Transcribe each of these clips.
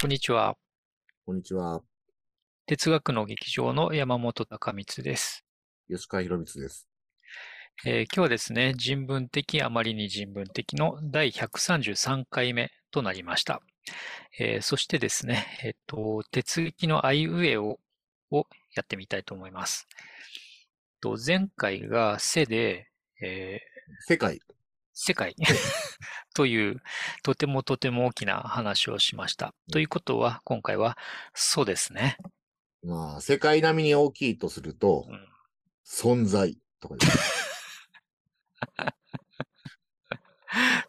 こんにちは。こんにちは。哲学の劇場の山本隆光です。吉川博光です。えー今日はですね、人文的あまりに人文的の第133回目となりました。えーそしてですね、えっと、哲学のあいうえおをやってみたいと思います。と前回がせで、えー世界。世界 というとてもとても大きな話をしました。ということは、今回はそうですね。まあ、世界並みに大きいとするとう、ん存在とかです。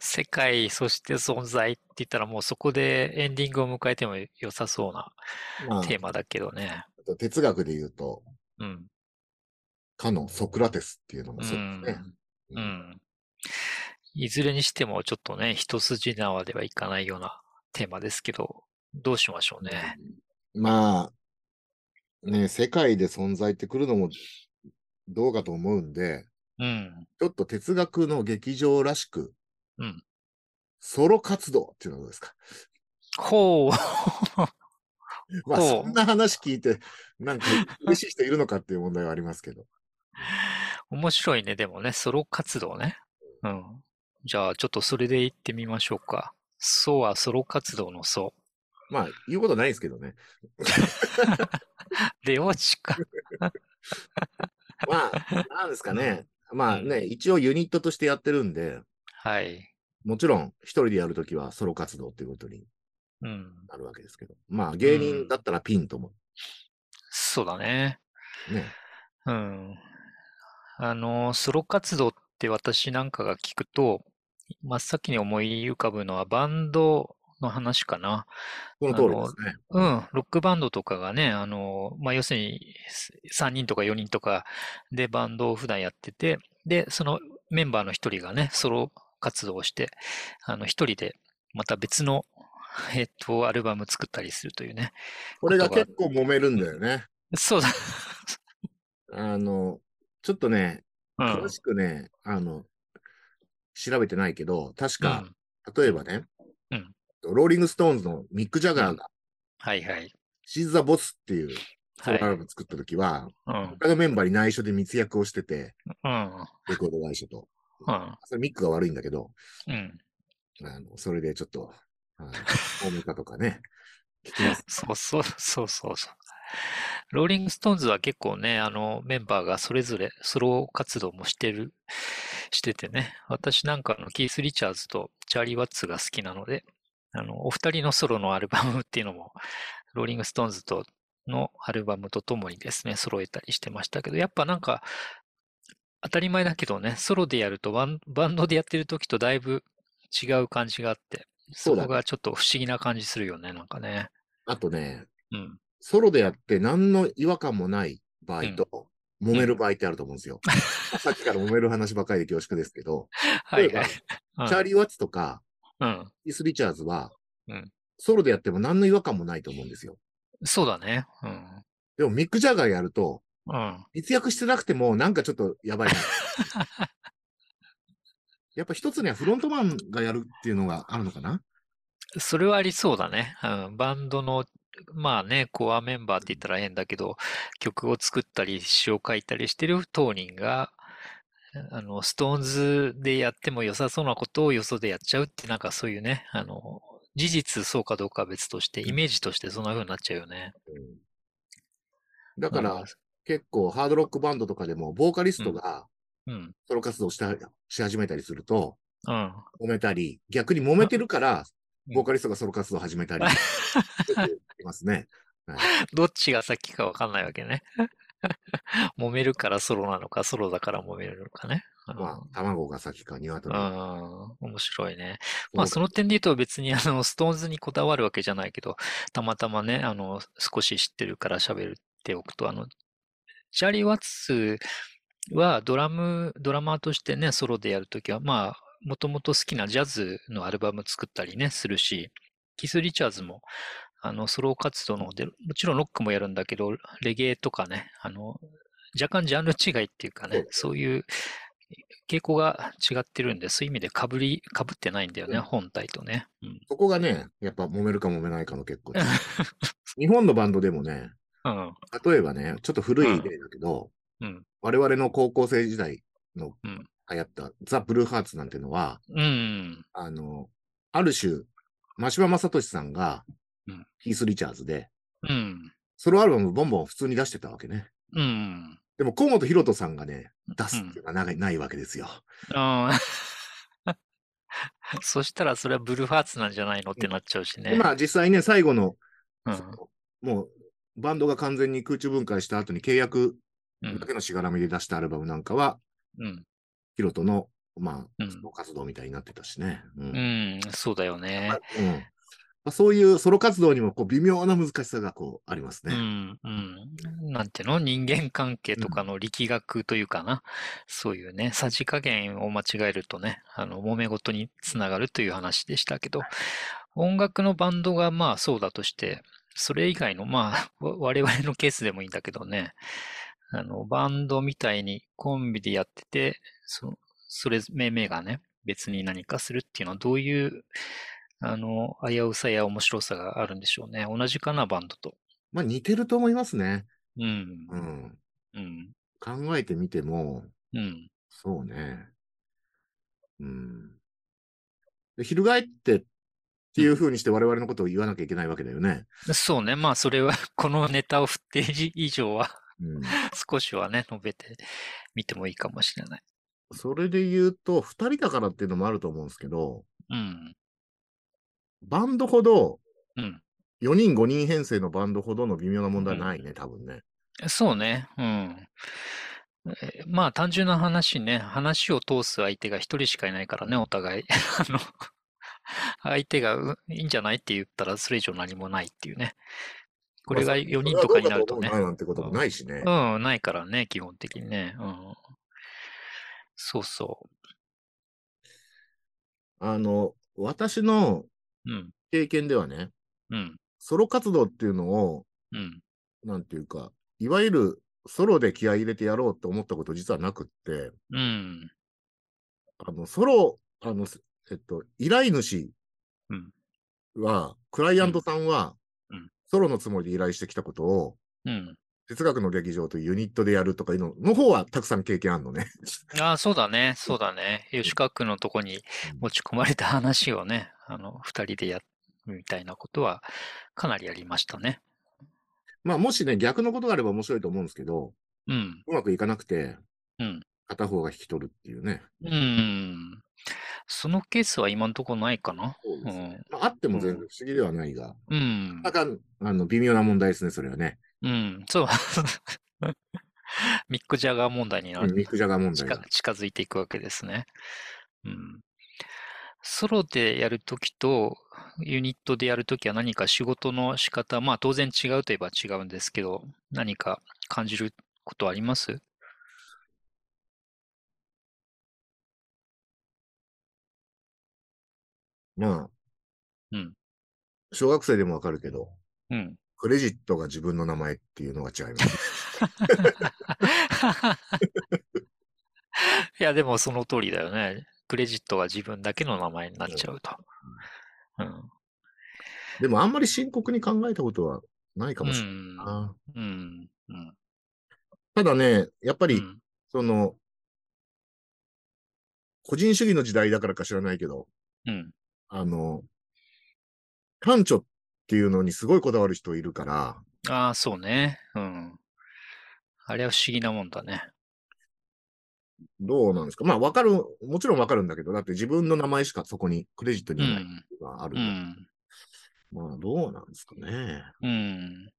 世界、そして存在って言ったらもうそこでエンディングを迎えても良さそうなまあ、テーマだけどね。あと哲学で言うと、うん。かのソクラテスっていうのもうそうですね。ん。うん。いずれにしてもちょっとね、一筋縄ではいかないようなテーマですけど、どうしましょうね。まあ、ね、世界で存在ってくるのもどうかと思うんで、うん。ちょっと哲学の劇場らしく、うんソロ活動っていうのはどうですか？ほう。まあ、そんな話聞いて、なんか嬉しい人いるのかっていう問題はありますけど。面白いね、でもね、ソロ活動ね。うん。じゃあ、ちょっとそれで行ってみましょうか。そうはソロ活動のそまあ、言うことないですけどね。う。出落ちか。まあ、なんですかね。まあね、一応ユニットとしてやってるんで、はい。もちろん一人でやるときはソロ活動っていうことにうん。なるわけですけど。まあ芸人だったらピンともそうだね。ね。うん。あの、ソロ活動って私なんかが聞くと、真っ先に思い浮かぶのはバンドの話かな。その通りですね。うん、ロックバンドとかがね、あの、まあ、要するに3人とか4人とかでバンドを普段やってて、で、そのメンバーの一人がね、ソロ活動をして、あの、一人でまた別の、えっと、アルバム作ったりするというね。これが結構揉めるんだよね。そうだ。あの、ちょっとね、うん。詳しくね、あの、調べてないけど、確うんか、例えばね、うんローリング・ストーンズのミック・ジャガーが、はいはい。 She's the Boss っていうソはい。ロアルバム作った時は、うん。他のメンバーに内緒で密約をしてて、うん。レコード会社と。うん。それミックが悪いんだけど、うん。あのそれでちょっと、大めかとかね、聞きます。そうそうそうそうそう。ローリングストーンズは結構ね、あの、メンバーがそれぞれソロ活動もしてる、しててね、私なんかあのキース・リチャーズとチャーリー・ワッツが好きなので、あの、お二人のソロのアルバムっていうのも、ローリングストーンズとのアルバムとともにですね、揃えたりしてましたけど、やっぱなんか、当たり前だけどね、ソロでやるとバン、ドでやってる時とだいぶ違う感じがあって、そこがちょっと不思議な感じするよね、なんかね。あとね、うん。ソロでやって何の違和感もない場合と、揉める場合ってあると思うんですよ。さっきから揉める話ばかりで恐縮ですけど、はい例えば、はい。うんチャーリー・ワッツとか、うん。キース・リチャーズは、うんソロでやっても何の違和感もないと思うんですよ。そうだね。うん。でもミック・ジャガーやると、うん。密約してなくてもなんかちょっとやばいな。やっぱ一つにはフロントマンがやるっていうのがあるのかな？それはありそうだね。うん。バンドの、まあね、コアメンバーって言ったら変だけど、曲を作ったり、詩を書いたりしてる当人が、あの、ストーンズでやっても良さそうなことをよそでやっちゃうって、なんかそういうね、あの、事実そうかどうかは別として、イメージとしてそんな風になっちゃうよね。うんだから、うん結構ハードロックバンドとかでも、ボーカリストがうん。ソロ活動したし始めたりすると、うん。揉めたり、逆に揉めてるから、うんボーカリストがソロ活動を始めたり、いますね。どっちが先かわかんないわけね。揉めるからソロなのか、ソロだから揉めるのかね。うんまあ、卵が先か、鶏うがん、面白いね。先まあ、その点で言うと別にあの、ストーンズにこだわるわけじゃないけど、たまたまね、あの、少し知ってるから喋っておくと、あの、チャーリー・ワッツはドラム、ドラマーとしてね、ソロでやるときは、まあ、もともと好きなジャズのアルバム作ったりね、するし、キス・リチャーズも、あの、ソロ活動の方で、もちろんロックもやるんだけど、レゲエとかね、あの、若干ジャンル違いっていうかね、そういう傾向が違ってるんで、そういう意味で被り、被ってないんだよね、うん本体とね。うん。そこがね、やっぱ揉めるか揉めないかの結構。日本のバンドでもね、うん。例えばね、ちょっと古い例だけど、うん。我々の高校生時代のうん流行ったザ・ブルーハーツなんてのは、うん。あの、ある種、真柴正俊さんがうん、キース・リチャーズで、うん。ソロアルバムボンボン普通に出してたわけね。うん。でも、河本ロ人さんがね、出すっていうのはない,、ないわけですよ。そしたらそれはブルーハーツなんじゃないのってなっちゃうしね。でまあ、実際ね、最後の、うんもう、バンドが完全に空中分解した後に契約うんだけのしがらみで出したアルバムなんかは、うん。ヒロトの、まあ、うんソロ活動みたいになってたしね。うんうん。そうだよまねあ。うんまあそういうソロ活動にもこう微妙な難しさがこうありますね。うん。うん。なんていうの？人間関係とかの力学というかな。そういうね、さじ加減を間違えるとね、あの、揉め事につながるという話でしたけど、音楽のバンドがまあそうだとして、それ以外の、まあ、わ我々のケースでもいいんだけどね、あの、バンドみたいにコンビでやってて、そそれ、命名がね、別に何かするっていうのはどういう、あの、危うさや面白さがあるんでしょうね。同じかな、バンドと。まあ似てると思いますね。うんう。ん。うん。考えてみても、うん。そうね。うん。で翻ってっていうふうにして我々のことを言わなきゃいけないわけだよね。そうね。まあ、それは、このネタを振って以上は、うん。少しはね、述べてみてもいいかもしれない。それで言うと、二人だからっていうのもあると思うんですけど、うん。バンドほど、うん。4人5人編成のバンドほどの微妙な問題はないね、多分ね。そうね。うん。えーまあ、単純な話ね、話を通す相手が一人しかいないからね、お互い。あの、相手がういいんじゃないって言ったら、それ以上何もないっていうね。これが4人とかになるとねそれ。はどうかと思うななんてこともないしね。うん、ないからね、基本的にね。うん。そうそあの、私のう。うん。経験ではね、うん。ソロ活動っていうのを、うん。なんていうか、いわゆるソロで気合い入れてやろうと思ったこと実はなくって、うん。あの、ソロ、あの、えっと、依頼主うんは、クライアントさんはうん、ソロのつもりで依頼してきたことを、うん。哲学の劇場というユニットでやるとかいうのの方はたくさん経験あるのね。ああ、そうだね。そうだね。吉川君のとこに持ち込まれた話をね、あの、二人でやるみたいなことは、かなりやりましたね。まあ、もしね、逆のことがあれば面白いと思うんですけど、うん。うまくいかなくて、うん。片方が引き取るっていうね。うん。そのケースは今のところないかな。そうですうん。まあ、あっても全然不思議ではないが、うんな。かなかあの微妙な問題ですね、それはね。うん。そう。ミック・ジャガー問題になる。うんミック・ジャガー問題近が。近づいていくわけですね。うん。ソロでやるときとユニットでやるときは何か仕事の仕方、まあ当然違うといえば違うんですけど、何か感じることあります？まあ、うん。小学生でもわかるけど、うん。クレジットが自分の名前っていうのが違います。いや、でもその通りだよね。クレジットは自分だけの名前になっちゃうと。うん。でもあんまり深刻に考えたことはないかうもしれないん。な。うん。うん。ただね、やっぱり、うん。その、個人主義の時代だからか知らないけど、うん。あの、短調っていうのにすごいこだわる人いるから、ああ、そうね。うん。あれは不思議なもんだね。どうなんですか？まあ、わかる、もちろんわかるんだけど、だって自分の名前しかそこにクレジットにないがあるう。ん。まあ、どうなんですかね。うん。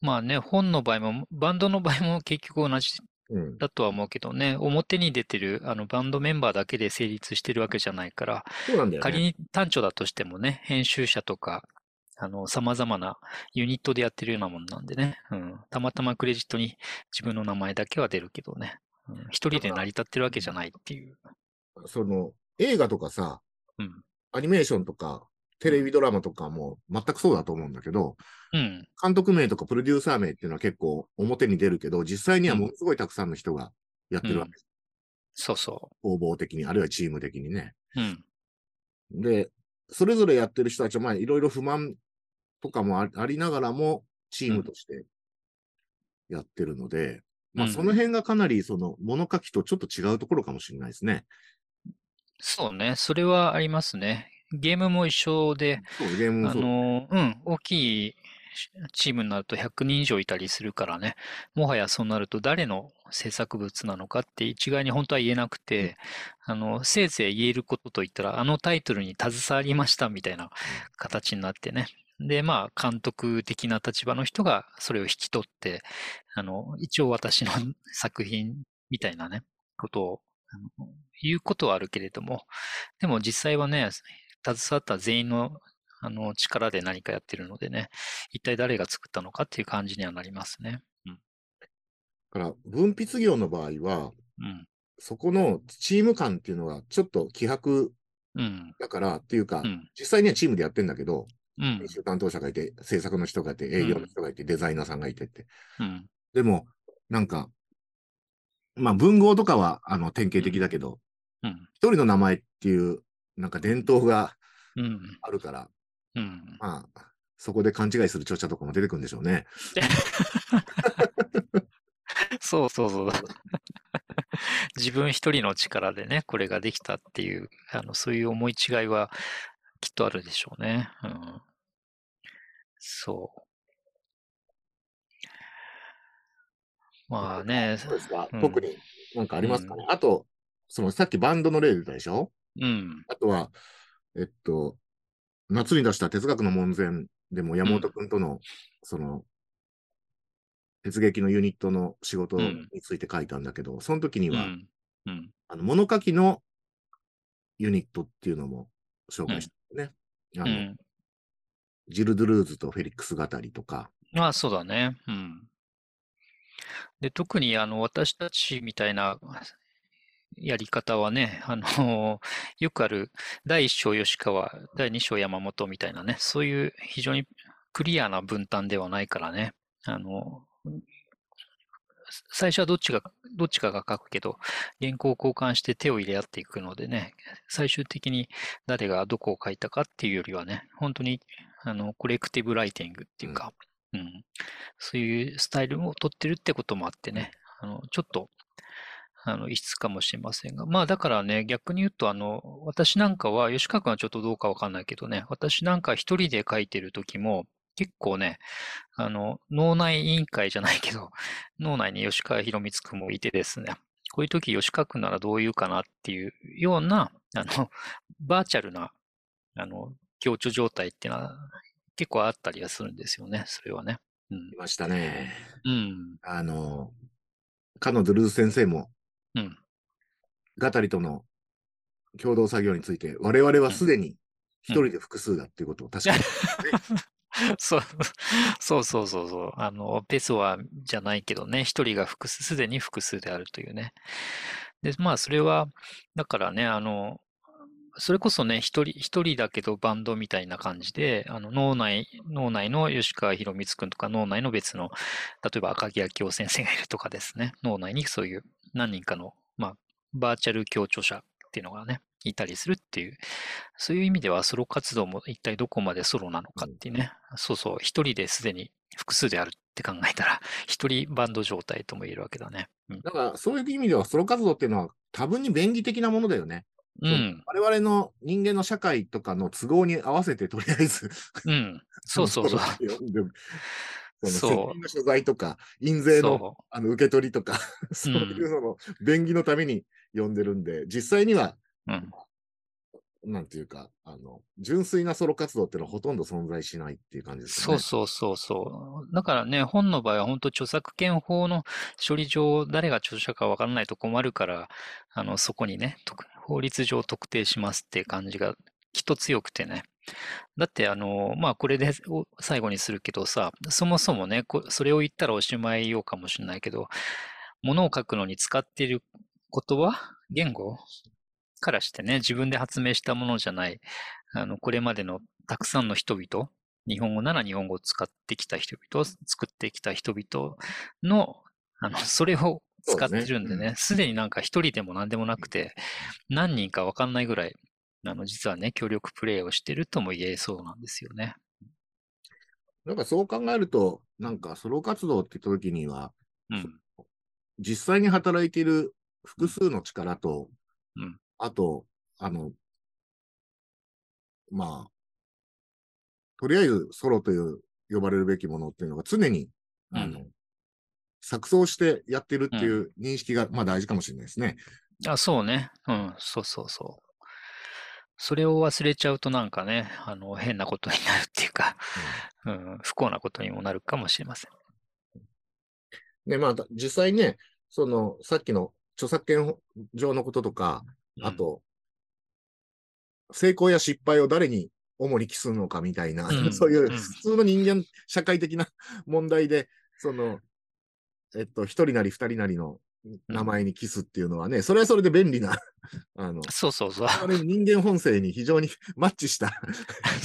まあね、本の場合も、バンドの場合も結局同じうん。だとは思うけどね、表に出てるあのバンドメンバーだけで成立してるわけじゃないから、そうなんだよね。仮に単調だとしてもね、編集者とか、あの、様々なユニットでやってるようなもんなんでね、うん。たまたまクレジットに自分の名前だけは出るけどね、うん、一人で成り立ってるわけじゃないっていう。その、映画とかさ、うん。アニメーションとか、テレビドラマとかも全くそうだと思うんだけど、うん。監督名とかプロデューサー名っていうのは結構表に出るけど、実際にはものすごいたくさんの人がやってるわけ。そうそ工房的に、あるいはチーム的にね。う。うん。で、それぞれやってる人たちは、まあ、いろいろ不満とかもあありながらも、チームとしてやってるので、まあ、うんその辺がかなり、その、物書きとちょっと違うところかもしれないですね。そうね。それはありますね。ゲームも一緒で、そう、ゲームもあ。の、うん、大きいチームになると100人以上いたりするからね、もはやそうなると誰の制作物なのかって一概に本当は言えなくて、あの、せいぜい言えることといったら、あのタイトルに携わりましたみたいな形になってね。で、まあ、監督的な立場の人がそれを引き取って、あの、一応私の作品みたいなね、ことを、言うことはあるけれども、でも実際はね、携わった全員のあの力で何かやってるのでね、一体誰が作ったのかっていう感じにはなりますね。うん。だから、分筆業の場合は、うん。そこのチーム感っていうのがちょっと希薄うん。だからっていうか、うん。実際にはチームでやってんだけど、うん担当者がいて、制作の人がいて、営業の人がいて、デザイナーさんがいてって。うん。でも、なんか、まあ文豪とかはあの典型的だけど、うん。一人の名前っていう、なんか伝統がうん。あるから、うん。まあ、そこで勘違いする著者とかも出てくるんでしょうね。そうそうそう。自分一人の力でね、これができたっていう、あの、そういう思い違いはきっとあるでしょうね。うん。そう。まあね、そうですか、うん特になんかありますかね。あと、そのさっきバンドの例出たでしょ？うん。あとは、えっと、夏に出した哲学の門前でも山本君との、その、鉄劇のユニットの仕事うんについて書いたんだけど、その時には、うん。うん。あの物書きのユニットっていうのも紹介したね。あのうん。ジル・ドゥルーズとフェリックス語りとか、まあ、そうだね。うん。で、特に、あの、私たちみたいなやり方はね、あの、よくある、第一章吉川、第二章山本みたいなね、そういう非常にクリアな分担ではないからね、あの、最初はどっちが、どっちかが書くけど、原稿を交換して手を入れ合っていくのでね、最終的に誰がどこを書いたかっていうよりはね、本当に、あの、コレクティブライティングっていうか、うん、そういうスタイルを取ってるってこともあってね、あの、ちょっと、あの、異質かもしれませんが。まあ、だからね、逆に言うと、あの、私なんかは、吉川君はちょっとどうかわかんないけどね、私なんか一人で書いてる時も、結構ね、あの、脳内委員会じゃないけど、脳内に吉川博光君もいてですね、こういう時吉川君ならどう言うかなっていうような、あの、バーチャルな、あの、強調状態っていうのは結構あったりはするんですよね、それはね。うんい。ましたね。うん。あの、かのドゥルーズ先生も、うん。ガタリとの共同作業について、我々はすでに一人で複数だっていうことを確かに、そう、そうそうそうそう。あの、ペソはじゃないけどね、一人が複数、すでに複数であるというね。で、まあ、それは、だからね、あの、それこそね、一人、一人だけどバンドみたいな感じで、あの、脳内、脳内の吉川博光くんとか、脳内の別の、例えば赤木明夫先生がいるとかですね、脳内にそういう何人かの、まあ、バーチャル協調者っていうのがね、いたりするっていう、そういう意味ではソロ活動も一体どこまでソロなのかっていうね、そうそう、一人ですでに複数であるって考えたら、一人バンド状態とも言えるわけだね。うん。だからそういう意味ではソロ活動っていうのは多分に便宜的なものだよね。うん。我々の人間の社会とかの都合に合わせてとりあえず、うん。そうそうそう。そう責任の所在とか、印税のそあの受け取りとか、そういうその便宜のために呼んでるんで、実際には、う。うん。なんていうか、あの、純粋なソロ活動っていうのはほとんど存在しないっていう感じですよね。そうそうそうそう。だからね、本の場合は本当著作権法の処理上、誰が著者かわからないと困るから、あの、そこにね、特法律上特定しますっていう感じがきっと強くてね。だって、あの、まあ、これでお最後にするけどさ、そもそもね、こそれを言ったらおしまいようかもしれないけど、物を書くのに使っている言葉、言語？からしてね、自分で発明したものじゃない、あの、これまでのたくさんの人々、日本語なら日本語を使ってきた人々、作ってきた人々の、あの、それを使ってるんでね、すで、になんか一人でも何でもなくて、何人かわかんないぐらい、あの、実はね、協力プレイをしてるとも言えそうなんですよね。なんかそう考えると、なんかソロ活動って言った時には、うん。実際に働いている複数の力と、うん、あと、あの、まあ、とりあえずソロという呼ばれるべきものっていうのが常に、うん、あの、錯綜してやってるっていう認識が、まあ大事かもしれないですね。あ、そうね。うん、そうそうそう。それを忘れちゃうとなんかね、あの、変なことになるっていうか、うん、うん、不幸なことにもなるかもしれません。で、まあ、実際ね、その、さっきの著作権上のこととか、あと、成功や失敗を誰に主に帰すのかみたいな、うん、そういう普通の人間、社会的な問題で、その、えっと、一人なり二人なりの名前にキスっていうのはね、それはそれで便利な あの、そうそうそう。人間本性に非常に マッチした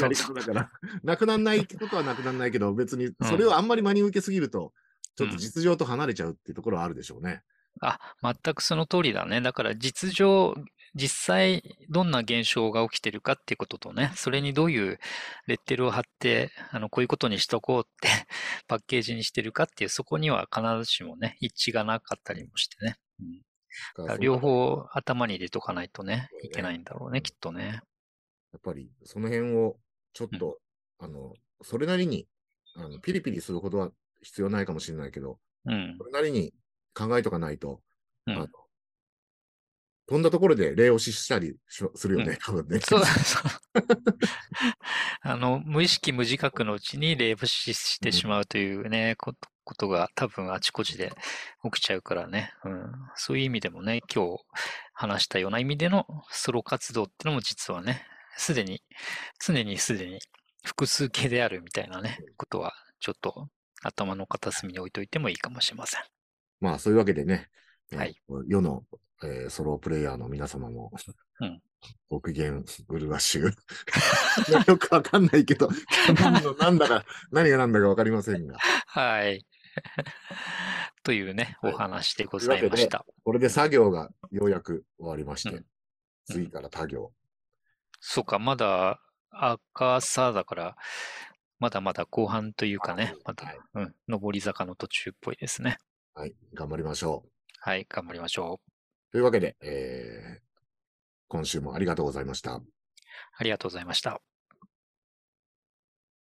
やり方だから、なくならないことはなくならないけど、別にそれをあんまり真に受けすぎると、ちょっと実情と離れちゃうっていうところはあるでしょうね。あ、全くその通りだね。だから実情、実際どんな現象が起きてるかっていうこととね、それにどういうレッテルを貼って、あの、こういうことにしとこうって パッケージにしてるかっていう、そこには必ずしもね、一致がなかったりもしてね。うん、両方頭に入れとかないとね、いけないんだろうね、きっとね。やっぱりその辺をちょっと、うん、あの、それなりにあのピリピリすることは必要ないかもしれないけど、うん、それなりに考えとかないと、うん、あの飛んだところで礼をししたりするよね、うん、多分ね。そうそう。あの、無意識無自覚のうちに礼をししてしまうというね、うん、ことが多分あちこちで起きちゃうからね、うん。そういう意味でもね、今日話したような意味でのソロ活動ってのも実はね、すでに、常にすでに複数形であるみたいなね、ことはちょっと頭の片隅に置いといてもいいかもしれません。まあ、そういうわけでね、はい、世のえー、ソロプレイヤーの皆様も、うん、ご機嫌うるわしゅう。よくわかんないけど、だか、何が何だかわかりませんが。はい。というね、お話でございました。これで作業がようやく終わりまして、うん、次から他行。そうか、まだ赤さだから、まだまだ後半というかね、まだ、はい、うん、上り坂の途中っぽいですね。はい、頑張りましょう。はい、頑張りましょう。というわけで、えー、今週もありがとうございました。ありがとうございました。